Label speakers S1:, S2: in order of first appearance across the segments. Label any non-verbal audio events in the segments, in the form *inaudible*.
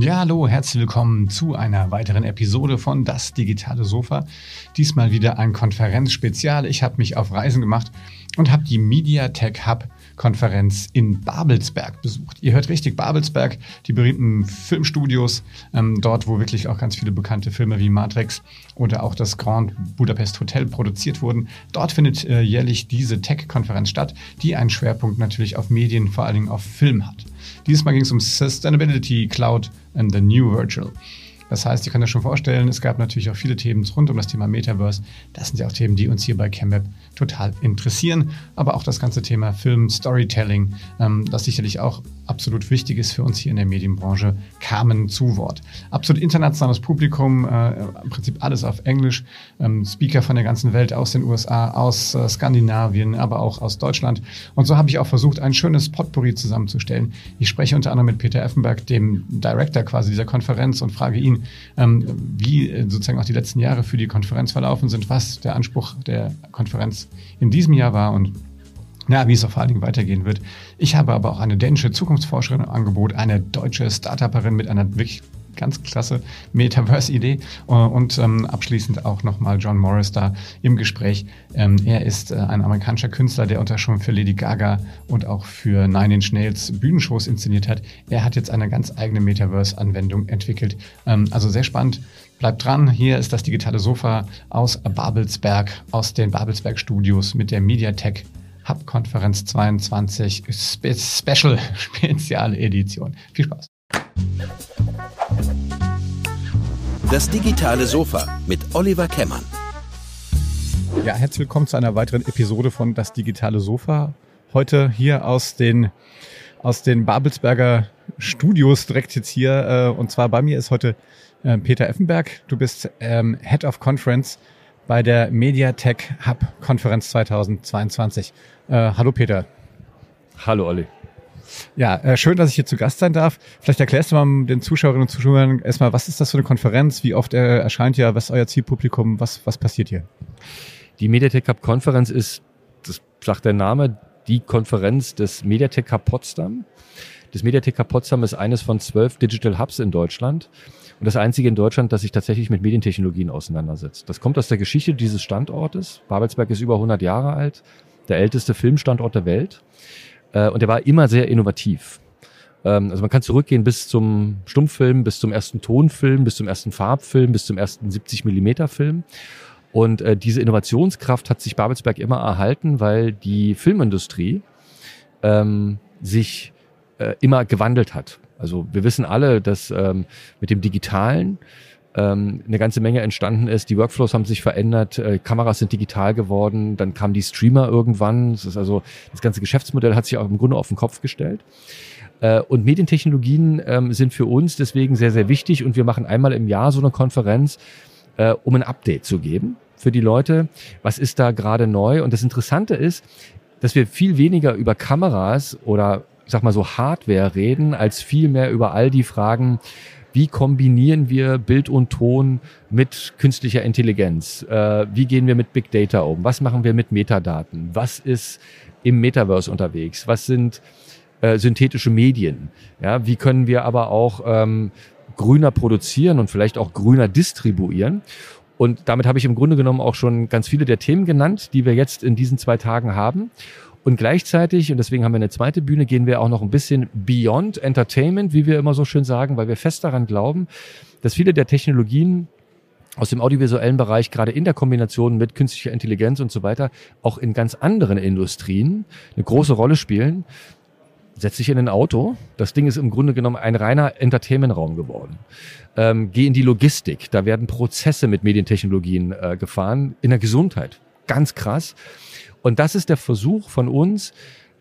S1: Ja, hallo, herzlich willkommen zu einer weiteren Episode von Das digitale Sofa. Diesmal wieder ein Konferenzspezial. Ich habe mich auf Reisen gemacht und habe die MediaTek Hub Konferenz in Babelsberg besucht. Ihr hört richtig, Babelsberg, die berühmten Filmstudios, ähm, dort, wo wirklich auch ganz viele bekannte Filme wie Matrix oder auch das Grand Budapest Hotel produziert wurden. Dort findet äh, jährlich diese Tech-Konferenz statt, die einen Schwerpunkt natürlich auf Medien, vor allen Dingen auf Film hat. Dieses Mal ging es um Sustainability, Cloud and the New Virtual. Das heißt, ihr könnt euch schon vorstellen, es gab natürlich auch viele Themen rund um das Thema Metaverse. Das sind ja auch Themen, die uns hier bei ChemWeb total interessieren. Aber auch das ganze Thema Film, Storytelling, ähm, das sicherlich auch absolut wichtig ist für uns hier in der Medienbranche, kamen zu Wort. Absolut internationales Publikum, äh, im Prinzip alles auf Englisch, ähm, Speaker von der ganzen Welt, aus den USA, aus äh, Skandinavien, aber auch aus Deutschland. Und so habe ich auch versucht, ein schönes Potpourri zusammenzustellen. Ich spreche unter anderem mit Peter Effenberg, dem Director quasi dieser Konferenz und frage ihn, ähm, wie äh, sozusagen auch die letzten Jahre für die Konferenz verlaufen sind, was der Anspruch der Konferenz in diesem Jahr war und ja, wie es auch vor allen Dingen weitergehen wird. Ich habe aber auch eine dänische Zukunftsforscherin im Angebot, eine deutsche Startupperin mit einer wirklich ganz klasse Metaverse-Idee. Und ähm, abschließend auch nochmal John Morris da im Gespräch. Ähm, er ist äh, ein amerikanischer Künstler, der unter schon für Lady Gaga und auch für Nine Inch Nails Bühnenshows inszeniert hat. Er hat jetzt eine ganz eigene Metaverse-Anwendung entwickelt. Ähm, also sehr spannend. Bleibt dran, hier ist das digitale Sofa aus Babelsberg, aus den Babelsberg Studios mit der Mediatek Hub-Konferenz 22 Spe Special *laughs* Spezialedition. Viel Spaß.
S2: Das digitale Sofa mit Oliver Kemmern.
S1: Ja, herzlich willkommen zu einer weiteren Episode von Das digitale Sofa. Heute hier aus den, aus den Babelsberger Studios direkt jetzt hier. Äh, und zwar bei mir ist heute äh, Peter Effenberg. Du bist ähm, Head of Conference bei der Mediatek Hub Konferenz 2022. Äh, hallo Peter.
S3: Hallo Olli.
S1: Ja, äh, schön, dass ich hier zu Gast sein darf. Vielleicht erklärst du mal den Zuschauerinnen und Zuschauern erstmal, was ist das für eine Konferenz? Wie oft äh, erscheint ihr? Was ist euer Zielpublikum? Was, was passiert hier?
S3: Die Mediatek Cup Konferenz ist, das sagt der Name, die Konferenz des Mediatek Cup Potsdam. Das Mediatek Cup Potsdam ist eines von zwölf Digital Hubs in Deutschland und das einzige in Deutschland, das sich tatsächlich mit Medientechnologien auseinandersetzt. Das kommt aus der Geschichte dieses Standortes. Babelsberg ist über 100 Jahre alt, der älteste Filmstandort der Welt. Äh, und er war immer sehr innovativ. Ähm, also man kann zurückgehen bis zum Stummfilm, bis zum ersten Tonfilm, bis zum ersten Farbfilm, bis zum ersten 70 Millimeter Film. Und äh, diese Innovationskraft hat sich Babelsberg immer erhalten, weil die Filmindustrie ähm, sich äh, immer gewandelt hat. Also wir wissen alle, dass ähm, mit dem Digitalen ähm, eine ganze Menge entstanden ist. Die Workflows haben sich verändert, äh, Kameras sind digital geworden, dann kamen die Streamer irgendwann. Das ist also das ganze Geschäftsmodell hat sich auch im Grunde auf den Kopf gestellt. Äh, und Medientechnologien ähm, sind für uns deswegen sehr, sehr wichtig und wir machen einmal im Jahr so eine Konferenz, äh, um ein Update zu geben für die Leute. Was ist da gerade neu? Und das Interessante ist, dass wir viel weniger über Kameras oder ich sag mal so Hardware reden, als viel mehr über all die Fragen, wie kombinieren wir Bild und Ton mit künstlicher Intelligenz? Äh, wie gehen wir mit Big Data um? Was machen wir mit Metadaten? Was ist im Metaverse unterwegs? Was sind äh, synthetische Medien? Ja, wie können wir aber auch ähm, grüner produzieren und vielleicht auch grüner distribuieren? Und damit habe ich im Grunde genommen auch schon ganz viele der Themen genannt, die wir jetzt in diesen zwei Tagen haben. Und gleichzeitig, und deswegen haben wir eine zweite Bühne, gehen wir auch noch ein bisschen beyond Entertainment, wie wir immer so schön sagen, weil wir fest daran glauben, dass viele der Technologien aus dem audiovisuellen Bereich, gerade in der Kombination mit künstlicher Intelligenz und so weiter, auch in ganz anderen Industrien eine große Rolle spielen. Setz dich in ein Auto. Das Ding ist im Grunde genommen ein reiner Entertainment-Raum geworden. Ähm, geh in die Logistik. Da werden Prozesse mit Medientechnologien äh, gefahren. In der Gesundheit. Ganz krass. Und das ist der Versuch von uns,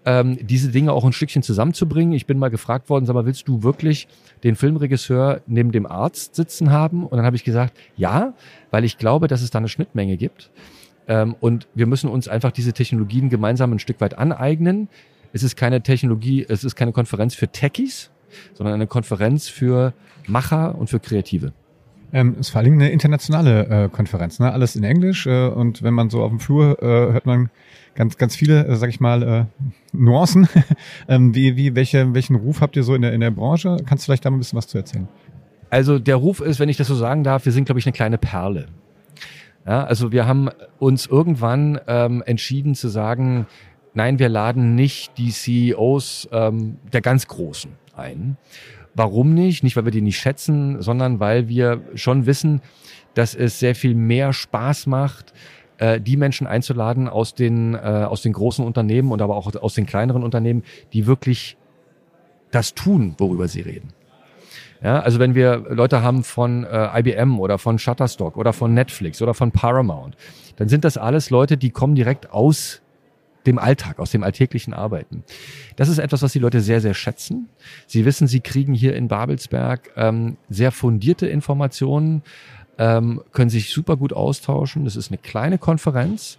S3: ähm, diese Dinge auch ein Stückchen zusammenzubringen. Ich bin mal gefragt worden, sag mal, willst du wirklich den Filmregisseur neben dem Arzt sitzen haben? Und dann habe ich gesagt, ja, weil ich glaube, dass es da eine Schnittmenge gibt. Ähm, und wir müssen uns einfach diese Technologien gemeinsam ein Stück weit aneignen. Es ist keine Technologie, es ist keine Konferenz für Techies, sondern eine Konferenz für Macher und für Kreative.
S1: Ähm, ist vor allem eine internationale äh, Konferenz, ne? Alles in Englisch äh, und wenn man so auf dem Flur äh, hört man ganz, ganz viele, äh, sag ich mal, äh, Nuancen. *laughs* ähm, wie, wie, welche, welchen Ruf habt ihr so in der, in der Branche? Kannst du vielleicht da mal ein bisschen was zu erzählen?
S3: Also der Ruf ist, wenn ich das so sagen darf, wir sind, glaube ich, eine kleine Perle. Ja, also wir haben uns irgendwann ähm, entschieden zu sagen, nein, wir laden nicht die CEOs ähm, der ganz Großen ein. Warum nicht? Nicht, weil wir die nicht schätzen, sondern weil wir schon wissen, dass es sehr viel mehr Spaß macht, äh, die Menschen einzuladen aus den, äh, aus den großen Unternehmen und aber auch aus den kleineren Unternehmen, die wirklich das tun, worüber sie reden. Ja, also wenn wir Leute haben von äh, IBM oder von Shutterstock oder von Netflix oder von Paramount, dann sind das alles Leute, die kommen direkt aus dem Alltag, aus dem alltäglichen Arbeiten. Das ist etwas, was die Leute sehr, sehr schätzen. Sie wissen, sie kriegen hier in Babelsberg ähm, sehr fundierte Informationen, ähm, können sich super gut austauschen. Das ist eine kleine Konferenz.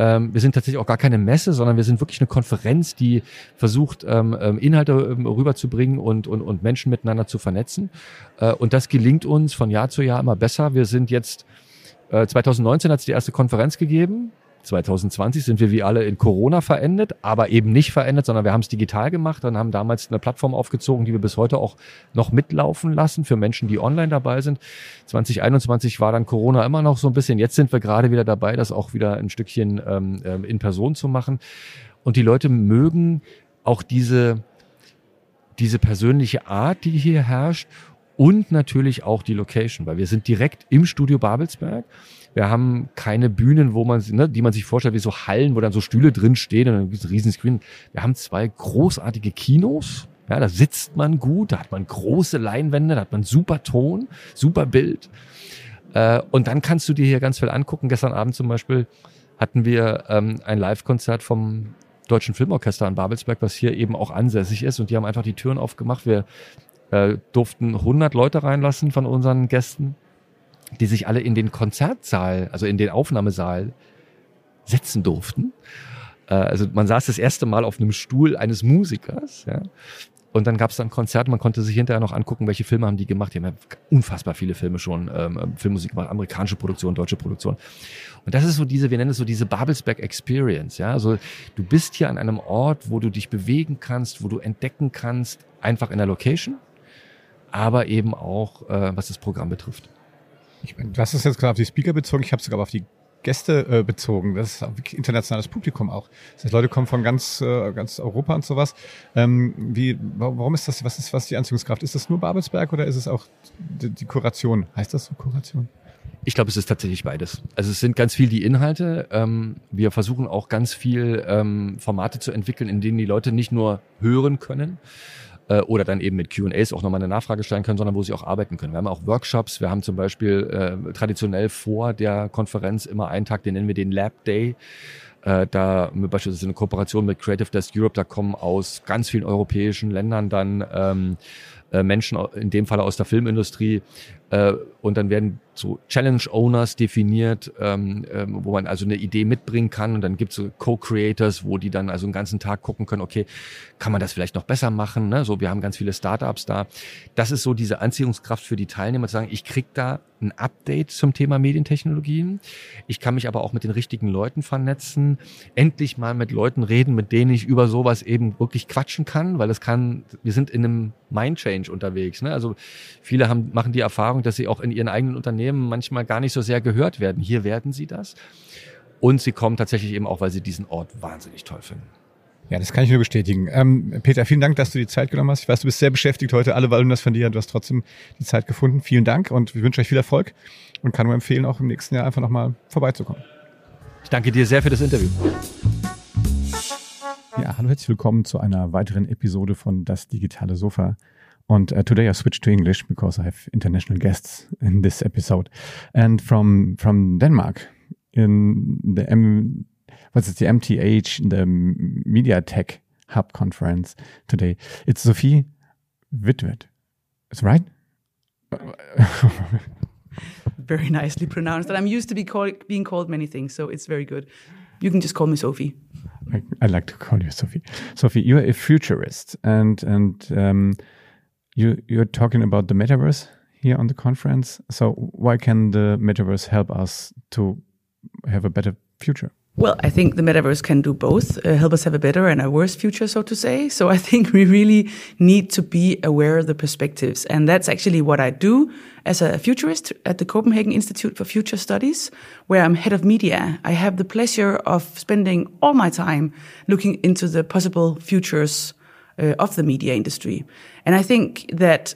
S3: Ähm, wir sind tatsächlich auch gar keine Messe, sondern wir sind wirklich eine Konferenz, die versucht, ähm, ähm Inhalte ähm, rüberzubringen und, und, und Menschen miteinander zu vernetzen. Äh, und das gelingt uns von Jahr zu Jahr immer besser. Wir sind jetzt, äh, 2019 hat es die erste Konferenz gegeben. 2020 sind wir wie alle in Corona verendet, aber eben nicht verendet, sondern wir haben es digital gemacht und haben damals eine Plattform aufgezogen, die wir bis heute auch noch mitlaufen lassen für Menschen, die online dabei sind. 2021 war dann Corona immer noch so ein bisschen. Jetzt sind wir gerade wieder dabei, das auch wieder ein Stückchen ähm, ähm in Person zu machen. Und die Leute mögen auch diese, diese persönliche Art, die hier herrscht und natürlich auch die Location, weil wir sind direkt im Studio Babelsberg wir haben keine Bühnen, wo man, ne, die man sich vorstellt, wie so Hallen, wo dann so Stühle drin stehen und dann gibt riesen Screen. Wir haben zwei großartige Kinos. Ja, da sitzt man gut, da hat man große Leinwände, da hat man super Ton, super Bild. Äh, und dann kannst du dir hier ganz viel angucken. Gestern Abend zum Beispiel hatten wir ähm, ein Live-Konzert vom Deutschen Filmorchester in Babelsberg, was hier eben auch ansässig ist. Und die haben einfach die Türen aufgemacht. Wir äh, durften 100 Leute reinlassen von unseren Gästen die sich alle in den Konzertsaal, also in den Aufnahmesaal setzen durften. Äh, also man saß das erste Mal auf einem Stuhl eines Musikers, ja. Und dann gab es dann Konzerte, man konnte sich hinterher noch angucken, welche Filme haben die gemacht. Die haben ja unfassbar viele Filme schon, ähm, Filmmusik gemacht, amerikanische Produktion, deutsche Produktion. Und das ist so diese, wir nennen es so diese Babelsberg Experience, ja. Also du bist hier an einem Ort, wo du dich bewegen kannst, wo du entdecken kannst, einfach in der Location, aber eben auch, äh, was das Programm betrifft.
S1: Ich meine, du hast es jetzt gerade auf die Speaker bezogen, ich habe es sogar auf die Gäste äh, bezogen. Das ist auch wirklich internationales Publikum auch. Das heißt, Leute kommen von ganz, äh, ganz Europa und sowas. Ähm, wie, warum ist das, was ist, was die Anziehungskraft? Ist das nur Babelsberg oder ist es auch die, die Kuration? Heißt das so Kuration?
S3: Ich glaube, es ist tatsächlich beides. Also es sind ganz viel die Inhalte. Ähm, wir versuchen auch ganz viel ähm, Formate zu entwickeln, in denen die Leute nicht nur hören können, äh, oder dann eben mit QAs auch nochmal eine Nachfrage stellen können, sondern wo sie auch arbeiten können. Wir haben auch Workshops, wir haben zum Beispiel äh, traditionell vor der Konferenz immer einen Tag, den nennen wir den Lab Day. Äh, da beispielsweise eine Kooperation mit Creative Desk Europe, da kommen aus ganz vielen europäischen Ländern dann ähm, äh, Menschen, in dem Fall aus der Filmindustrie, äh, und dann werden so Challenge Owners definiert, ähm, ähm, wo man also eine Idee mitbringen kann und dann gibt es so Co-Creators, wo die dann also den ganzen Tag gucken können, okay, kann man das vielleicht noch besser machen? Ne? So, wir haben ganz viele Startups da. Das ist so diese Anziehungskraft für die Teilnehmer, zu sagen, ich krieg da ein Update zum Thema Medientechnologien. Ich kann mich aber auch mit den richtigen Leuten vernetzen, endlich mal mit Leuten reden, mit denen ich über sowas eben wirklich quatschen kann, weil es kann, wir sind in einem Mind Change unterwegs. Ne? Also viele haben, machen die Erfahrung, dass sie auch in ihren eigenen Unternehmen manchmal gar nicht so sehr gehört werden. Hier werden sie das. Und sie kommen tatsächlich eben auch, weil sie diesen Ort wahnsinnig toll finden.
S1: Ja, das kann ich nur bestätigen. Ähm, Peter, vielen Dank, dass du die Zeit genommen hast. Ich weiß, du bist sehr beschäftigt heute. Alle wollen das von dir. Du hast trotzdem die Zeit gefunden. Vielen Dank und wir wünschen euch viel Erfolg und kann nur empfehlen, auch im nächsten Jahr einfach nochmal vorbeizukommen.
S3: Ich danke dir sehr für das Interview.
S1: Ja, hallo, herzlich willkommen zu einer weiteren Episode von Das digitale Sofa. And uh, today I switched to English because I have international guests in this episode, and from from Denmark in the M what's it, the MTH, the Media Tech Hub conference today. It's Sophie Hvitved. Is right? *laughs*
S4: very nicely pronounced. And I'm used to be called, being called many things, so it's very good. You can just call me Sophie.
S1: I, I like to call you Sophie. Sophie, you're a futurist, and and um, you you're talking about the metaverse here on the conference. So why can the metaverse help us to have a better future?
S4: Well, I think the metaverse can do both, uh, help us have a better and a worse future, so to say. So I *laughs* think we really need to be aware of the perspectives. And that's actually what I do as a futurist at the Copenhagen Institute for Future Studies, where I'm head of media. I have the pleasure of spending all my time looking into the possible futures uh, of the media industry. And I think that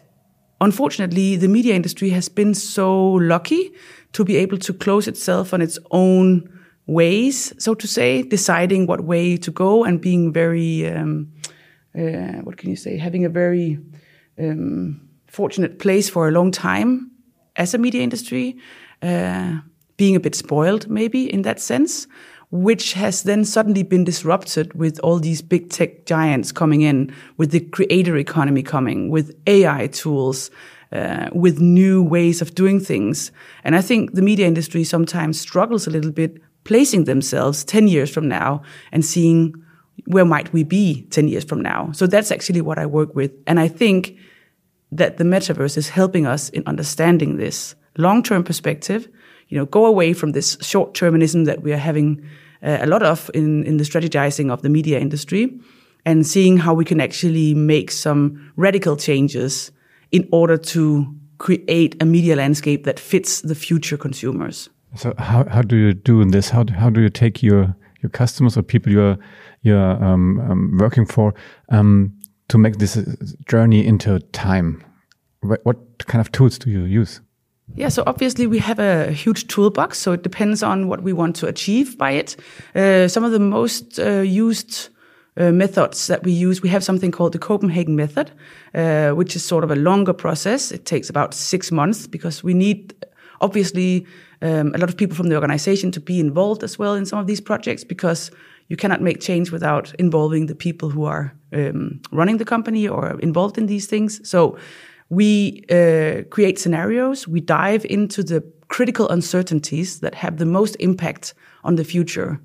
S4: unfortunately, the media industry has been so lucky to be able to close itself on its own ways, so to say, deciding what way to go and being very, um, uh, what can you say, having a very um, fortunate place for a long time as a media industry, uh, being a bit spoiled maybe in that sense which has then suddenly been disrupted with all these big tech giants coming in, with the creator economy coming, with AI tools, uh, with new ways of doing things. And I think the media industry sometimes struggles a little bit placing themselves 10 years from now and seeing where might we be 10 years from now. So that's actually what I work with. And I think that the metaverse is helping us in understanding this long-term perspective, you know, go away from this short-termism that we are having uh, a lot of in, in the strategizing of the media industry and seeing how we can actually make some radical changes in order to create a media landscape that fits the future consumers.
S1: So how, how do you do this? How, how do you take your, your customers or people you're, you're um, um, working for um, to make this journey into time? What, what kind of tools do you use?
S4: Yeah, so obviously we have a huge toolbox, so it depends on what we want to achieve by it. Uh, some of the most uh, used uh, methods that we use, we have something called the Copenhagen method, uh, which is sort of a longer process. It takes about six months because we need, obviously, um, a lot of people from the organization to be involved as well in some of these projects because you cannot make change without involving the people who are um, running the company or involved in these things. So we uh, create scenarios, we dive into the critical uncertainties that have the most impact on the future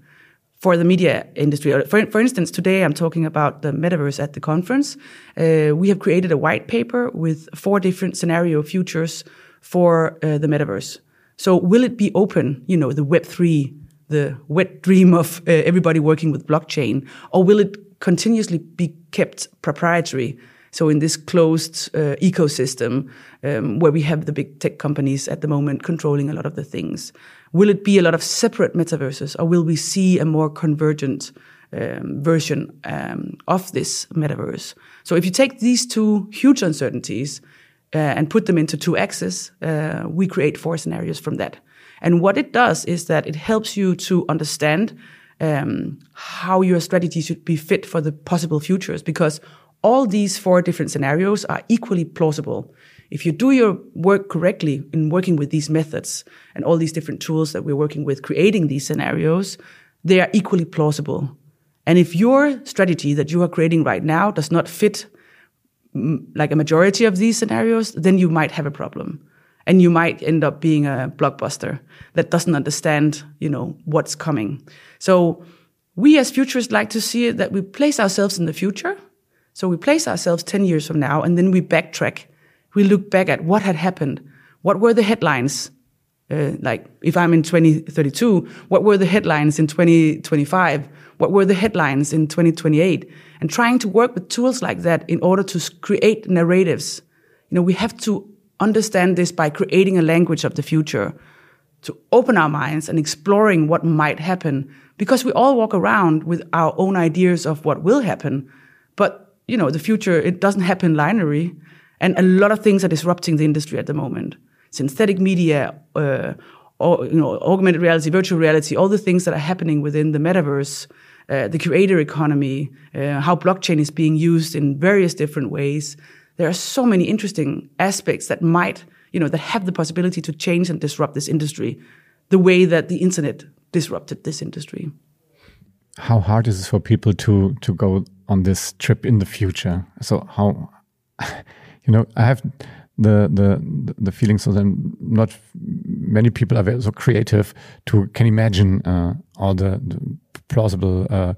S4: for the media industry. For, for instance, today I'm talking about the metaverse at the conference. Uh, we have created a white paper with four different scenario futures for uh, the metaverse. So will it be open, you know, the Web3, the wet dream of uh, everybody working with blockchain, or will it continuously be kept proprietary? So in this closed uh, ecosystem um, where we have the big tech companies at the moment controlling a lot of the things, will it be a lot of separate metaverses, or will we see a more convergent um, version um, of this metaverse? So if you take these two huge uncertainties uh, and put them into two axes, uh, we create four scenarios from that. And what it does is that it helps you to understand um, how your strategy should be fit for the possible futures because all these four different scenarios are equally plausible. If you do your work correctly in working with these methods and all these different tools that we're working with, creating these scenarios, they are equally plausible. And if your strategy that you are creating right now does not fit mm, like a majority of these scenarios, then you might have a problem. And you might end up being a blockbuster that doesn't understand, you know, what's coming. So we as futurists like to see it that we place ourselves in the future so we place ourselves 10 years from now and then we backtrack. We look back at what had happened. What were the headlines? Uh, like if I'm in 2032, what were the headlines in 2025? What were the headlines in 2028? And trying to work with tools like that in order to create narratives. You know, we have to understand this by creating a language of the future, to open our minds and exploring what might happen. Because we all walk around with our own ideas of what will happen. But you know, the future, it doesn't happen linearly. And a lot of things are disrupting the industry at the moment. Synthetic media, uh, or, you know, augmented reality, virtual reality, all the things that are happening within the metaverse, uh, the creator economy, uh, how blockchain is being used in various different ways. There are so many interesting aspects that might, you know, that have the possibility to change and disrupt this industry the way that the internet disrupted this industry.
S1: How hard is it for people to to go on this trip in the future. So how, *laughs* you know, I have the the the feeling so then not many people are so creative to can imagine uh, all the, the plausible uh,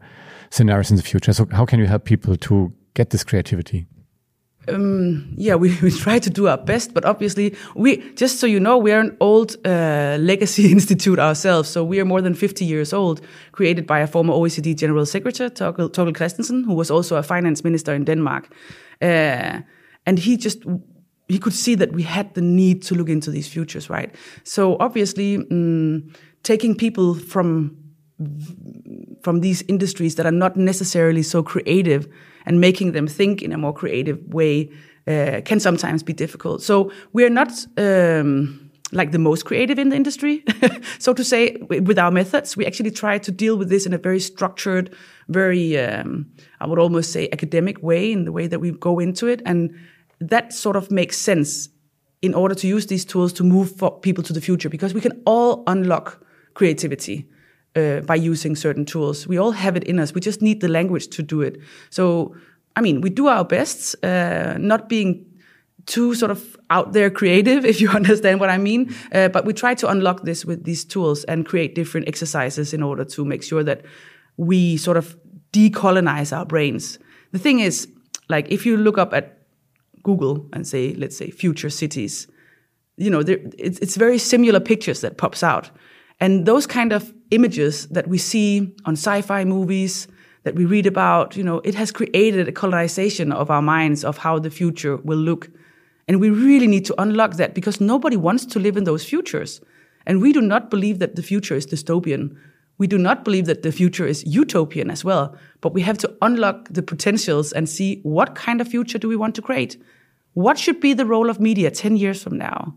S1: scenarios in the future. So how can you help people to get this creativity?
S4: Um, yeah, we, *laughs* we try to do our best, but obviously, we just so you know, we are an old uh, legacy *laughs* institute ourselves. So we are more than 50 years old, created by a former OECD General Secretary, Thorkil, Thorkil Kristensen, who was also a finance minister in Denmark. Uh, and he just he could see that we had the need to look into these futures, right? So obviously, um, taking people from from these industries that are not necessarily so creative and making them think in a more creative way uh, can sometimes be difficult. So we are not um, like the most creative in the industry, *laughs* so to say, with our methods. We actually try to deal with this in a very structured, very, um, I would almost say, academic way in the way that we go into it. And that sort of makes sense in order to use these tools to move people to the future because we can all unlock creativity uh, by using certain tools. We all have it in us. We just need the language to do it. So, I mean, we do our best, uh, not being too sort of out there creative, *laughs* if you understand what I mean. Uh, but we try to unlock this with these tools and create different exercises in order to make sure that we sort of decolonize our brains. The thing is, like, if you look up at Google and say, let's say, future cities, you know, there, it's, it's very similar pictures that pops out. And those kind of images that we see on sci-fi movies, that we read about, you know, it has created a colonization of our minds of how the future will look. And we really need to unlock that because nobody wants to live in those futures. And we do not believe that the future is dystopian. We do not believe that the future is utopian as well. But we have to unlock the potentials and see what kind of future do we want to create? What should be the role of media 10 years from now?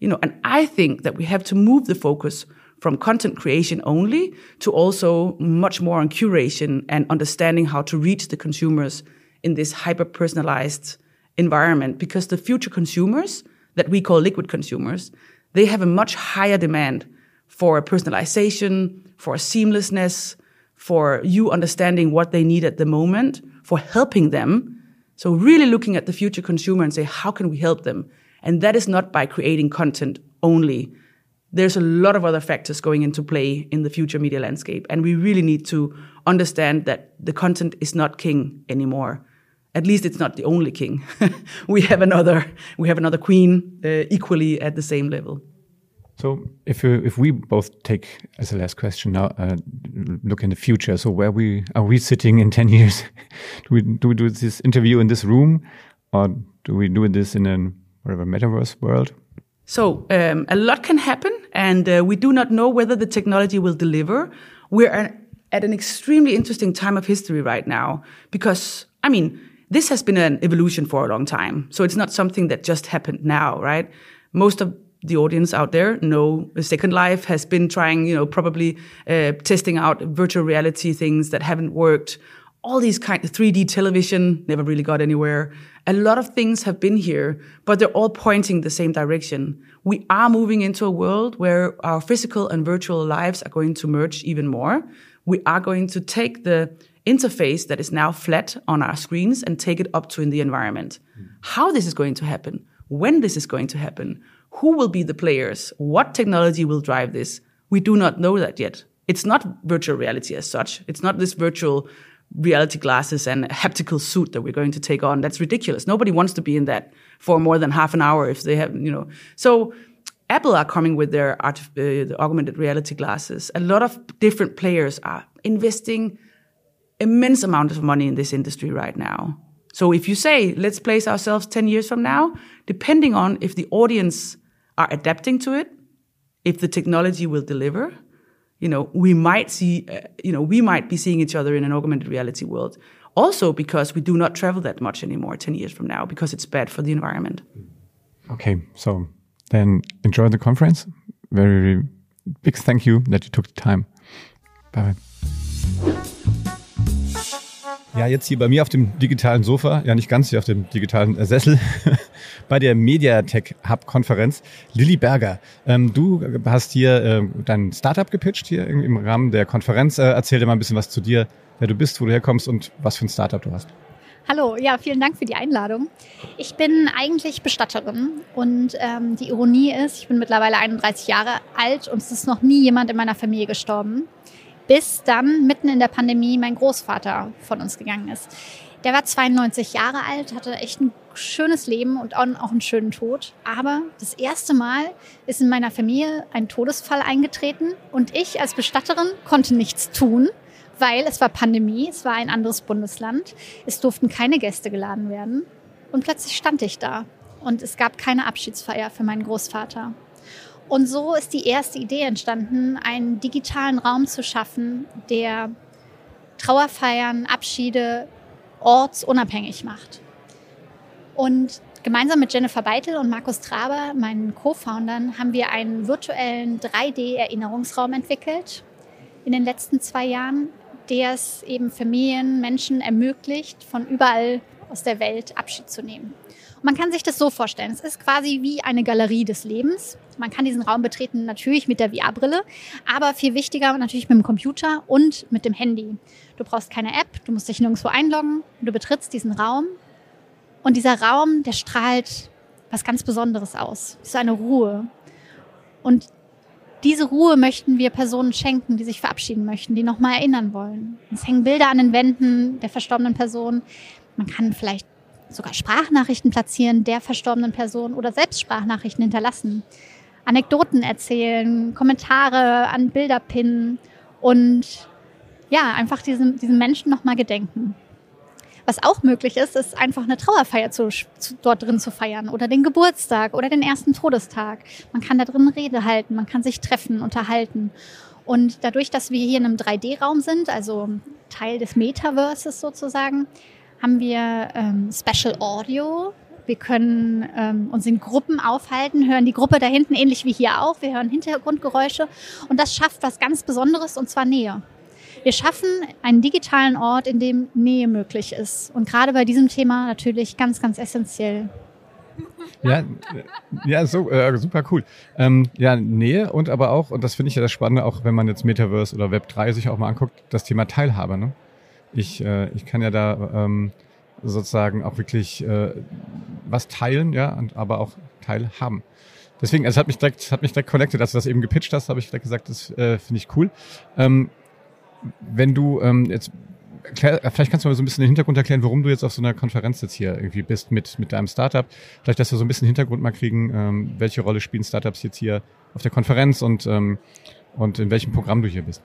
S4: You know, and I think that we have to move the focus from content creation only to also much more on curation and understanding how to reach the consumers in this hyper personalized environment. Because the future consumers that we call liquid consumers they have a much higher demand for personalization for seamlessness for you understanding what they need at the moment for helping them. So really looking at the future consumer and say how can we help them? And that is not by creating content only. There's a lot of other factors going into play in the future media landscape. And we really need to understand that the content is not king anymore. At least it's not the only king. *laughs* we have another, we have another queen uh, equally at the same level.
S1: So, if if we both take as a last question now, uh, look in the future. So, where we are we sitting in ten *laughs* years? do we do we do this interview in this room, or do we do this in a whatever metaverse world?
S4: So um, a lot can happen, and uh, we do not know whether the technology will deliver. We're at an extremely interesting time of history right now because, I mean, this has been an evolution for a long time. So it's not something that just happened now, right? Most of the audience out there know Second Life has been trying, you know, probably uh, testing out virtual reality things that haven't worked. All these kind of 3D television never really got anywhere. A lot of things have been here, but they're all pointing the same direction. We are moving into a world where our physical and virtual lives are going to merge even more. We are going to take the interface that is now flat on our screens and take it up to in the environment. Mm. How this is going to happen, when this is going to happen, who will be the players, what technology will drive this, we do not know that yet. It's not virtual reality as such. It's not this virtual reality glasses and a haptical suit that we're going to take on. That's ridiculous. Nobody wants to be in that for more than half an hour if they have, you know. So Apple are coming with their uh, augmented reality glasses. A lot of different players are investing immense amounts of money in this industry right now. So if you say, let's place ourselves 10 years from now, depending on if the audience are adapting to it, if the technology will deliver, you know, we might see, uh, you know, we might be seeing each other in an augmented reality world. Also because we do not travel that much anymore 10 years from now because it's bad for the environment.
S1: Okay, so then enjoy the conference. Very very big thank you that you took the time. Bye bye. Ja, jetzt hier bei mir auf dem digitalen Sofa, ja nicht ganz hier auf dem digitalen äh, Sessel, *laughs* bei der Mediatek Hub Konferenz. Lilly Berger, ähm, du hast hier äh, dein Startup gepitcht hier im, im Rahmen der Konferenz. Äh, erzähl dir mal ein bisschen was zu dir, wer du bist, wo du herkommst und was für ein Startup du hast.
S5: Hallo, ja, vielen Dank für die Einladung. Ich bin eigentlich Bestatterin und ähm, die Ironie ist, ich bin mittlerweile 31 Jahre alt und es ist noch nie jemand in meiner Familie gestorben bis dann mitten in der Pandemie mein Großvater von uns gegangen ist. Der war 92 Jahre alt, hatte echt ein schönes Leben und auch einen schönen Tod. Aber das erste Mal ist in meiner Familie ein Todesfall eingetreten und ich als Bestatterin konnte nichts tun, weil es war Pandemie, es war ein anderes Bundesland, es durften keine Gäste geladen werden und plötzlich stand ich da und es gab keine Abschiedsfeier für meinen Großvater. Und so ist die erste Idee entstanden, einen digitalen Raum zu schaffen, der Trauerfeiern, Abschiede ortsunabhängig macht. Und gemeinsam mit Jennifer Beitel und Markus Traber, meinen Co-Foundern, haben wir einen virtuellen 3D-Erinnerungsraum entwickelt in den letzten zwei Jahren, der es eben Familien, Menschen ermöglicht, von überall aus der Welt Abschied zu nehmen. Man kann sich das so vorstellen. Es ist quasi wie eine Galerie des Lebens. Man kann diesen Raum betreten, natürlich mit der VR-Brille, aber viel wichtiger natürlich mit dem Computer und mit dem Handy. Du brauchst keine App, du musst dich nirgendwo einloggen, du betrittst diesen Raum und dieser Raum, der strahlt was ganz Besonderes aus. So eine Ruhe. Und diese Ruhe möchten wir Personen schenken, die sich verabschieden möchten, die nochmal erinnern wollen. Es hängen Bilder an den Wänden der verstorbenen Person. Man kann vielleicht sogar Sprachnachrichten platzieren der verstorbenen Person oder selbst Sprachnachrichten hinterlassen. Anekdoten erzählen, Kommentare an Bilder pinnen und ja, einfach diesen, diesen Menschen nochmal gedenken. Was auch möglich ist, ist einfach eine Trauerfeier zu, zu, dort drin zu feiern oder den Geburtstag oder den ersten Todestag. Man kann da drin Rede halten, man kann sich treffen, unterhalten. Und dadurch, dass wir hier in einem 3D-Raum sind, also Teil des Metaverses sozusagen, haben wir ähm, Special Audio. Wir können ähm, uns in Gruppen aufhalten, hören die Gruppe da hinten ähnlich wie hier auch. Wir hören Hintergrundgeräusche und das schafft was ganz Besonderes und zwar Nähe. Wir schaffen einen digitalen Ort, in dem Nähe möglich ist. Und gerade bei diesem Thema natürlich ganz, ganz essentiell.
S1: Ja, ja, so äh, super cool. Ähm, ja, Nähe und aber auch, und das finde ich ja das Spannende, auch wenn man jetzt Metaverse oder Web 3 sich auch mal anguckt, das Thema Teilhabe. Ne? Ich, äh, ich kann ja da ähm, sozusagen auch wirklich äh, was teilen, ja, und, aber auch teilhaben. Deswegen, es hat mich direkt, hat mich direkt connected, als du das eben gepitcht hast, habe ich direkt gesagt, das äh, finde ich cool. Ähm, wenn du ähm, jetzt Erklär, vielleicht kannst du mal so ein bisschen den Hintergrund erklären, warum du jetzt auf so einer Konferenz jetzt hier irgendwie bist mit, mit deinem Startup. Vielleicht, dass wir so ein bisschen Hintergrund mal kriegen, ähm, welche Rolle spielen Startups jetzt hier auf der Konferenz und, ähm, und in welchem Programm du hier bist.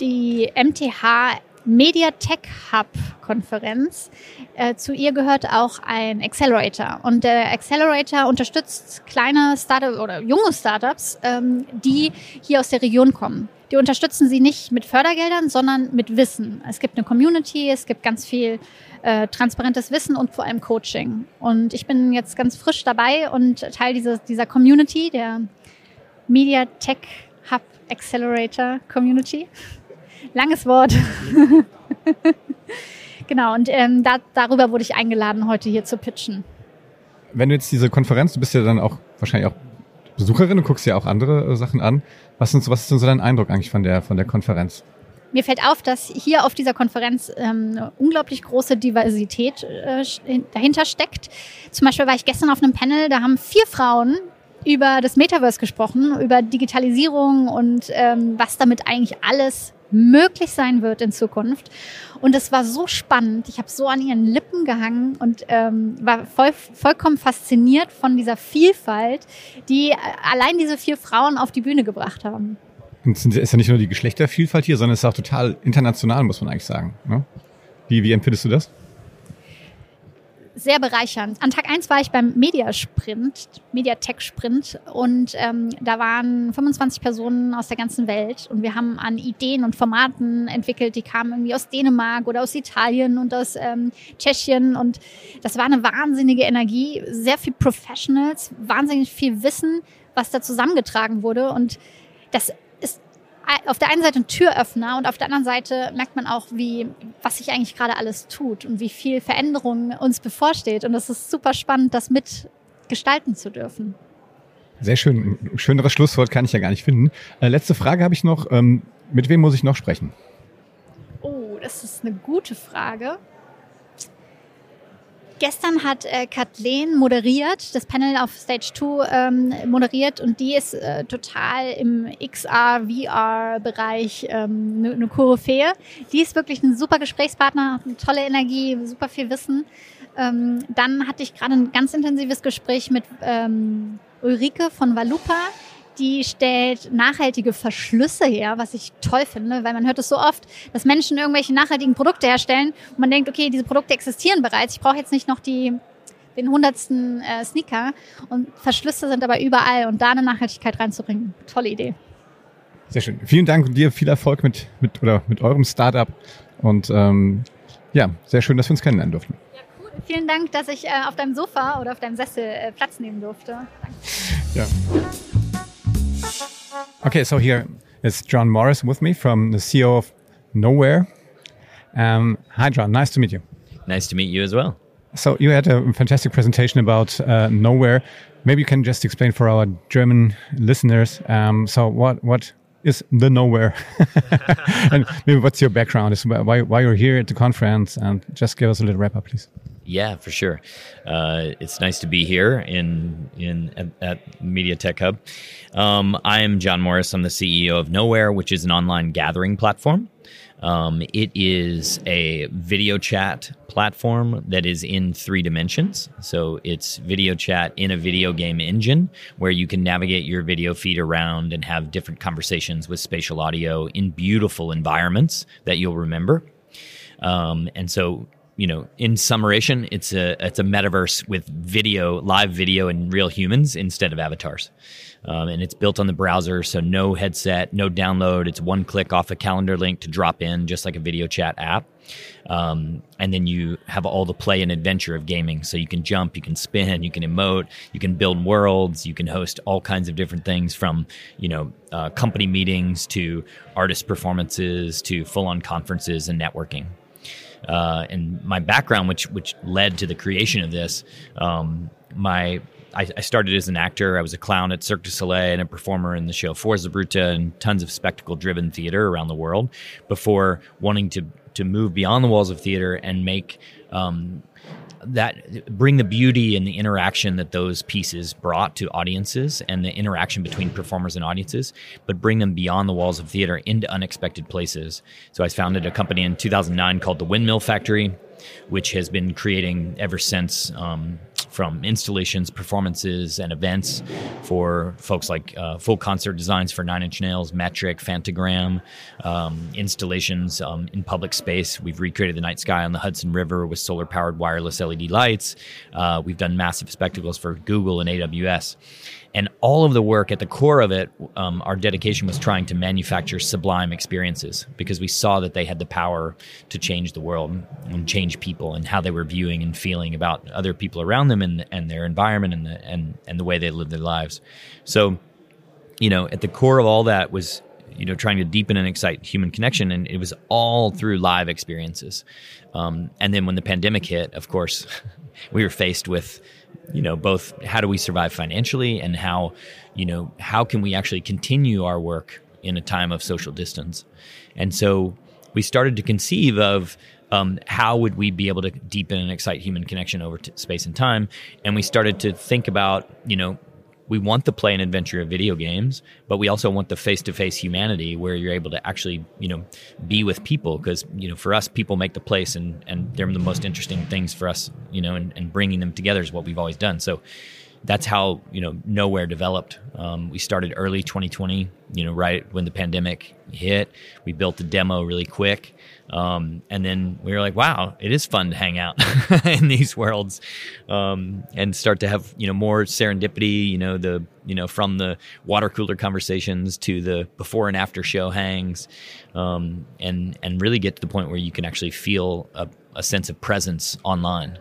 S5: Die MTH Mediatek Hub Konferenz. Äh, zu ihr gehört auch ein Accelerator. Und der Accelerator unterstützt kleine Startups oder junge Startups, ähm, die hier aus der Region kommen. Die unterstützen sie nicht mit Fördergeldern, sondern mit Wissen. Es gibt eine Community, es gibt ganz viel äh, transparentes Wissen und vor allem Coaching. Und ich bin jetzt ganz frisch dabei und Teil dieser, dieser Community, der Mediatek Hub Accelerator Community. Langes Wort. *laughs* genau, und ähm, da, darüber wurde ich eingeladen, heute hier zu pitchen.
S1: Wenn du jetzt diese Konferenz, du bist ja dann auch wahrscheinlich auch Besucherin, du guckst ja auch andere äh, Sachen an. Was, sind, was ist denn so dein Eindruck eigentlich von der, von der Konferenz?
S5: Mir fällt auf, dass hier auf dieser Konferenz ähm, eine unglaublich große Diversität äh, dahinter steckt. Zum Beispiel war ich gestern auf einem Panel, da haben vier Frauen über das Metaverse gesprochen, über Digitalisierung und ähm, was damit eigentlich alles möglich sein wird in Zukunft. Und es war so spannend. Ich habe so an ihren Lippen gehangen und ähm, war voll, vollkommen fasziniert von dieser Vielfalt, die äh, allein diese vier Frauen auf die Bühne gebracht haben.
S1: Und es ist ja nicht nur die Geschlechtervielfalt hier, sondern es ist auch total international, muss man eigentlich sagen. Ne? Wie, wie empfindest du das?
S5: Sehr bereichernd. An Tag eins war ich beim Mediasprint, Mediatech Sprint und ähm, da waren 25 Personen aus der ganzen Welt und wir haben an Ideen und Formaten entwickelt, die kamen irgendwie aus Dänemark oder aus Italien und aus ähm, Tschechien und das war eine wahnsinnige Energie, sehr viel Professionals, wahnsinnig viel Wissen, was da zusammengetragen wurde und das auf der einen Seite ein Türöffner und auf der anderen Seite merkt man auch, wie, was sich eigentlich gerade alles tut und wie viel Veränderung uns bevorsteht. Und es ist super spannend, das mitgestalten zu dürfen.
S1: Sehr schön. Ein schöneres Schlusswort kann ich ja gar nicht finden. Äh, letzte Frage habe ich noch. Ähm, mit wem muss ich noch sprechen?
S5: Oh, das ist eine gute Frage. Gestern hat äh, Kathleen moderiert, das Panel auf Stage 2 ähm, moderiert und die ist äh, total im XR, VR-Bereich eine ähm, ne Koryphäe. Die ist wirklich ein super Gesprächspartner, hat eine tolle Energie, super viel Wissen. Ähm, dann hatte ich gerade ein ganz intensives Gespräch mit ähm, Ulrike von Valupa. Die stellt nachhaltige Verschlüsse her, was ich toll finde, weil man hört es so oft, dass Menschen irgendwelche nachhaltigen Produkte herstellen und man denkt, okay, diese Produkte existieren bereits. Ich brauche jetzt nicht noch die den hundertsten äh, Sneaker und Verschlüsse sind aber überall und da eine Nachhaltigkeit reinzubringen. Tolle Idee.
S1: Sehr schön. Vielen Dank und dir viel Erfolg mit, mit, oder mit eurem Startup und ähm, ja, sehr schön, dass wir uns kennenlernen durften.
S5: Vielen Dank, dass ich äh, auf deinem Sofa oder auf deinem Sessel äh, Platz nehmen durfte. Danke.
S1: Ja. Okay, so here is John Morris with me from the CEO of Nowhere. Um, hi, John. Nice to meet you.
S6: Nice to meet you as well.
S1: So you had a fantastic presentation about uh, Nowhere. Maybe you can just explain for our German listeners. Um, so what what is the Nowhere, *laughs* and maybe what's your background? Is why why you're here at the conference, and just give us a little wrap up, please.
S6: Yeah, for sure. Uh, it's nice to be here in in at, at Media Tech Hub. Um, I am John Morris. I'm the CEO of Nowhere, which is an online gathering platform. Um, it is a video chat platform that is in three dimensions. So it's video chat in a video game engine where you can navigate your video feed around and have different conversations with spatial audio in beautiful environments that you'll remember. Um, and so you know, in summation, it's a it's a metaverse with video, live video, and real humans instead of avatars. Um, and it's built on the browser, so no headset, no download. It's one click off a calendar link to drop in, just like a video chat app. Um, and then you have all the play and adventure of gaming. So you can jump, you can spin, you can emote, you can build worlds, you can host all kinds of different things from you know uh, company meetings to artist performances to full on conferences and networking uh, and my background, which which led to the creation of this. Um, my I, I, started as an actor. I was a clown at Cirque du Soleil and a performer in the show Fuerza Bruta and tons of spectacle-driven theater around the world. Before wanting to to move beyond the walls of theater and make um, that bring the beauty and the interaction that those pieces brought to audiences and the interaction between performers and audiences, but bring them beyond the walls of theater into unexpected places. So I founded a company in 2009 called the Windmill Factory, which has been creating ever since um, from installations, performances, and events for folks like uh, full concert designs for Nine Inch Nails, Metric, Phantogram, um, installations um, in public space. We've recreated the night sky on the Hudson River with solar powered wireless LED lights. Uh, we've done massive spectacles for Google and AWS. And all of the work at the core of it, um, our dedication was trying to manufacture sublime experiences because we saw that they had the power to change the world and change people and how they were viewing and feeling about other people around them and, and their environment and the, and, and the way they live their lives. So, you know, at the core of all that was you know trying to deepen and excite human connection and it was all through live experiences um, and then when the pandemic hit of course *laughs* we were faced with you know both how do we survive financially and how you know how can we actually continue our work in a time of social distance and so we started to conceive of um, how would we be able to deepen and excite human connection over space and time and we started to think about you know we want the play and adventure of video games, but we also want the face to face humanity where you're able to actually, you know, be with people. Because, you know, for us, people make the place and, and they're the most interesting things for us, you know, and, and bringing them together is what we've always done. So that's how, you know, Nowhere developed. Um, we started early 2020, you know, right when the pandemic hit. We built the demo really quick. Um, and then we were like, wow, it is fun to hang out *laughs* in these worlds um, and start to have, you know, more serendipity, you know, the, you know, from the water cooler conversations to the before and after show hangs um, and, and really get to the point where you can actually feel a, a sense of presence online.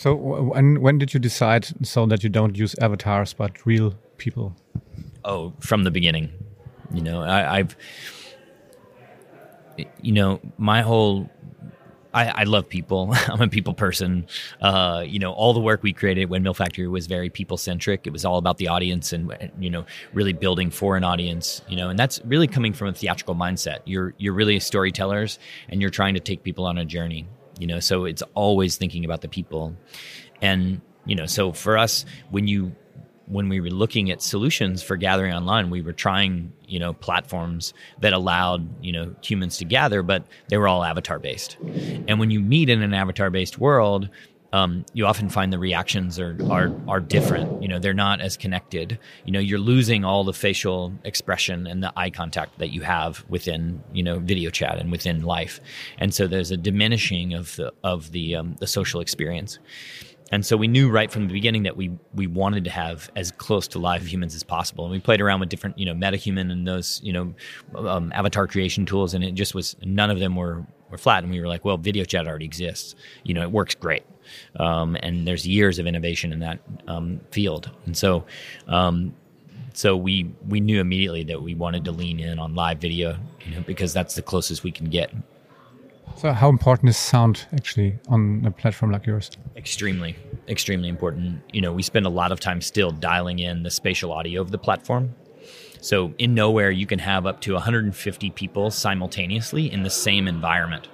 S1: So when, when did you decide so that you don't use avatars but real people?
S6: Oh, from the beginning. You know, I, I've, you know, my whole I, I, love people. *laughs* I'm a people person. Uh, you know, all the work we created at Windmill Factory was very people centric. It was all about the audience and you know, really building for an audience. You know, and that's really coming from a theatrical mindset. You're you're really storytellers, and you're trying to take people on a journey. You know, so it's always thinking about the people. And, you know, so for us, when you when we were looking at solutions for gathering online, we were trying, you know, platforms that allowed, you know, humans to gather, but they were all avatar based. And when you meet in an avatar based world, um, you often find the reactions are, are are different. You know, they're not as connected. You know, you're losing all the facial expression and the eye contact that you have within you know video chat and within life, and so there's a diminishing of the of the um, the social experience. And so we knew right from the beginning that we we wanted to have as close to live humans as possible. And we played around with different, you know, MetaHuman and those, you know, um, avatar creation tools, and it just was none of them were were flat. And we were like, well, video chat already exists. You know, it works great. Um, and there's years of innovation in that um, field. And so, um, so we we knew immediately that we wanted to lean in on live video, you know, because that's the closest we can get.
S1: So, how important is sound actually on a platform like yours?
S6: Extremely, extremely important. You know, we spend a lot of time still dialing in the spatial audio of the platform. So, in Nowhere, you can have up to 150 people simultaneously in the same environment.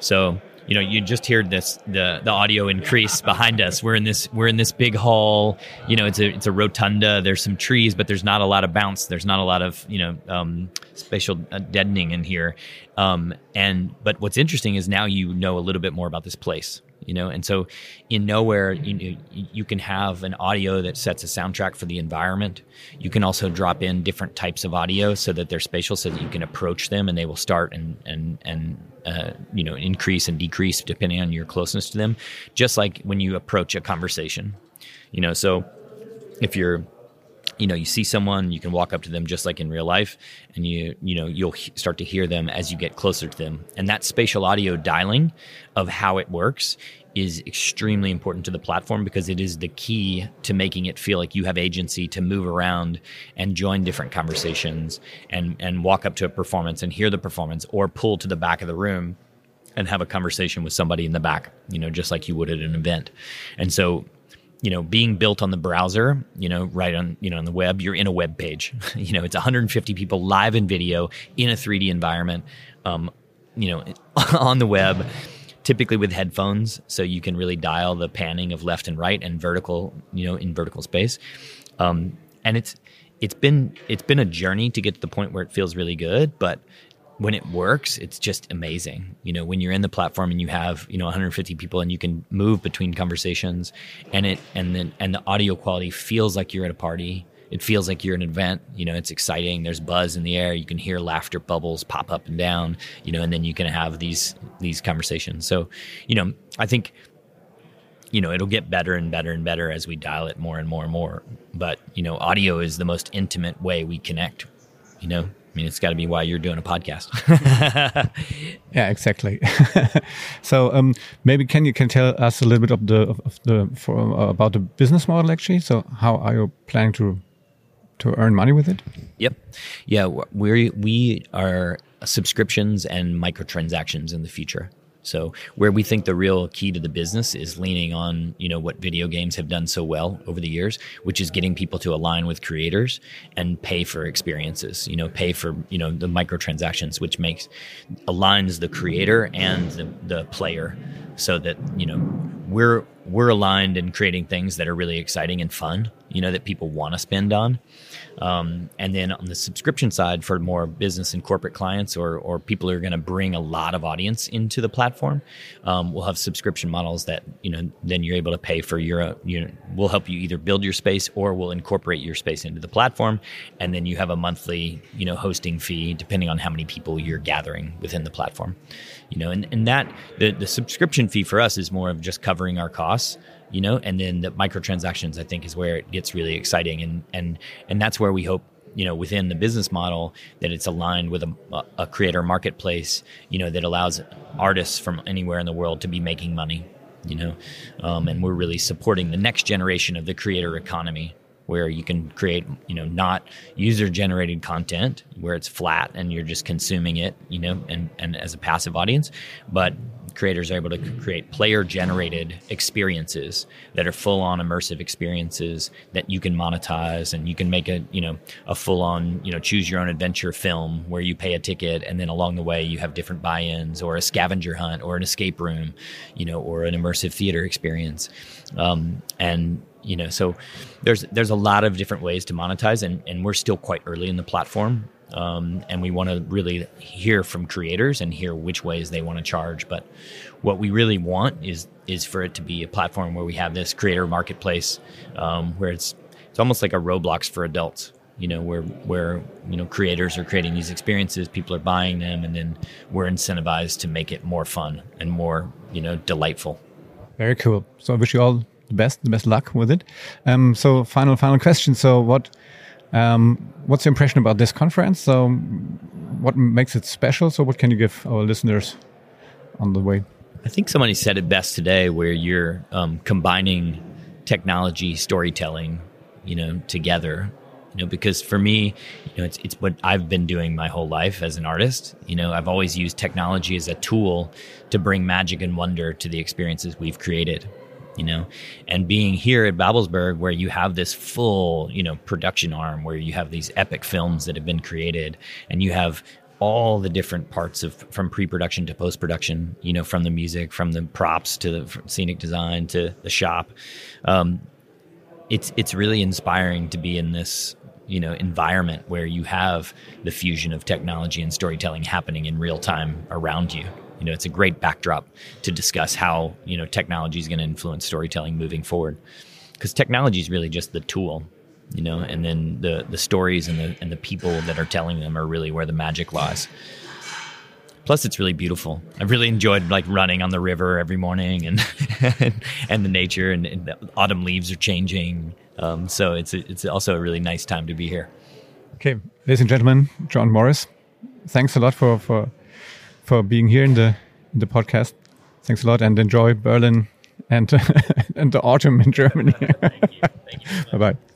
S6: So, you know you just heard this the the audio increase behind us. We're in this we're in this big hall. You know it's a it's a rotunda. There's some trees but there's not a lot of bounce. There's not a lot of you know um, spatial uh, deadening in here. Um, and but what's interesting is now you know a little bit more about this place you know? And so in nowhere you you can have an audio that sets a soundtrack for the environment. You can also drop in different types of audio so that they're spatial so that you can approach them and they will start and and and uh, you know increase and decrease depending on your closeness to them just like when you approach a conversation you know? So if you're you know you see someone you can walk up to them just like in real life and you you know you'll start to hear them as you get closer to them and that spatial audio dialing of how it works is extremely important to the platform because it is the key to making it feel like you have agency to move around and join different conversations and and walk up to a performance and hear the performance or pull to the back of the room and have a conversation with somebody in the back, you know, just like you would at an event. And so you know, being built on the browser, you know, right on, you know, on the web, you're in a web page. *laughs* you know, it's 150 people live in video in a 3D environment, um, you know, *laughs* on the web, typically with headphones, so you can really dial the panning of left and right and vertical, you know, in vertical space. Um, and it's it's been it's been a journey to get to the point where it feels really good, but when it works, it's just amazing. You know, when you're in the platform and you have, you know, 150 people and you can move between conversations and it and then and the audio quality feels like you're at a party. It feels like you're an event, you know, it's exciting. There's buzz in the air. You can hear laughter bubbles pop up and down, you know, and then you can have these these conversations. So, you know, I think you know, it'll get better and better and better as we dial it more and more and more. But, you know, audio is the most intimate way we connect, you know. I mean, it's got to be why you're doing a podcast. *laughs*
S1: yeah, exactly. *laughs* so um, maybe can you can tell us a little bit of the of, the for, uh, about the business model actually? So how are you planning to to earn money with it?
S6: Yep. Yeah, we we are subscriptions and microtransactions in the future. So where we think the real key to the business is leaning on, you know, what video games have done so well over the years, which is getting people to align with creators and pay for experiences, you know, pay for, you know, the microtransactions, which makes aligns the creator and the, the player so that, you know, we're we're aligned in creating things that are really exciting and fun, you know, that people want to spend on. Um, and then on the subscription side, for more business and corporate clients or, or people who are going to bring a lot of audience into the platform, um, we'll have subscription models that you know then you're able to pay for your you know, we'll help you either build your space or we'll incorporate your space into the platform, and then you have a monthly you know hosting fee depending on how many people you're gathering within the platform, you know, and and that the the subscription fee for us is more of just covering our costs you know and then the microtransactions i think is where it gets really exciting. And and and that's where we hope you know within the business model that it's aligned with a, a creator marketplace you know that allows artists from anywhere in the world to be making money you know. Um, and we're really supporting the next generation of the creator economy where you can create you know not user generated content where it's flat and you're just consuming it you know and and as a passive audience but creators are able to create player generated experiences that are full on immersive experiences that you can monetize and you can make a you know a full on you know choose your own adventure film where you pay a ticket and then along the way you have different buy-ins or a scavenger hunt or an escape room you know or an immersive theater experience. Um, and you know so there's there's a lot of different ways to monetize and, and we're still quite early in the platform um, and we want to really hear from creators and hear which ways they want to charge. But what we really want is is for it to be a platform where we have this creator marketplace, um, where it's it's almost like a Roblox for adults. You know, where where you know creators are creating these experiences, people are buying them, and then we're incentivized to make it more fun and more you know delightful.
S1: Very cool. So I wish you all the best, the best luck with it. Um, so final final question. So what um, what's your impression about this conference? So, what makes it special? So, what can you give our listeners on the way?
S6: I think somebody said it best today, where you're um, combining technology, storytelling, you know, together. You know, because for me, you know, it's it's what I've been doing my whole life as an artist. You know, I've always used technology as a tool to bring magic and wonder to the experiences we've created you know? And being here at babelsberg where you have this full you know production arm where you have these epic films that have been created and you have all the different parts of from pre-production to post-production you know from the music from the props to the scenic design to the shop um, it's it's really inspiring to be in this you know environment where you have the fusion of technology and storytelling happening in real time around you you know, it's a great backdrop to discuss how you know technology is going to influence storytelling moving forward. Because technology is really just the tool, you know, and then the the stories and the and the people that are telling them are really where the magic lies. Plus, it's really beautiful. I've really enjoyed like running on the river every morning, and *laughs* and the nature, and, and, the autumn leaves are changing. Um, so it's a, it's also a really nice time to be here.
S1: Okay, ladies and gentlemen, John Morris, thanks a lot for for for being here in the in the podcast. Thanks a lot, and enjoy Berlin and *laughs* and the autumn in Germany.
S6: Thank you. Thank you. *laughs*
S1: bye bye.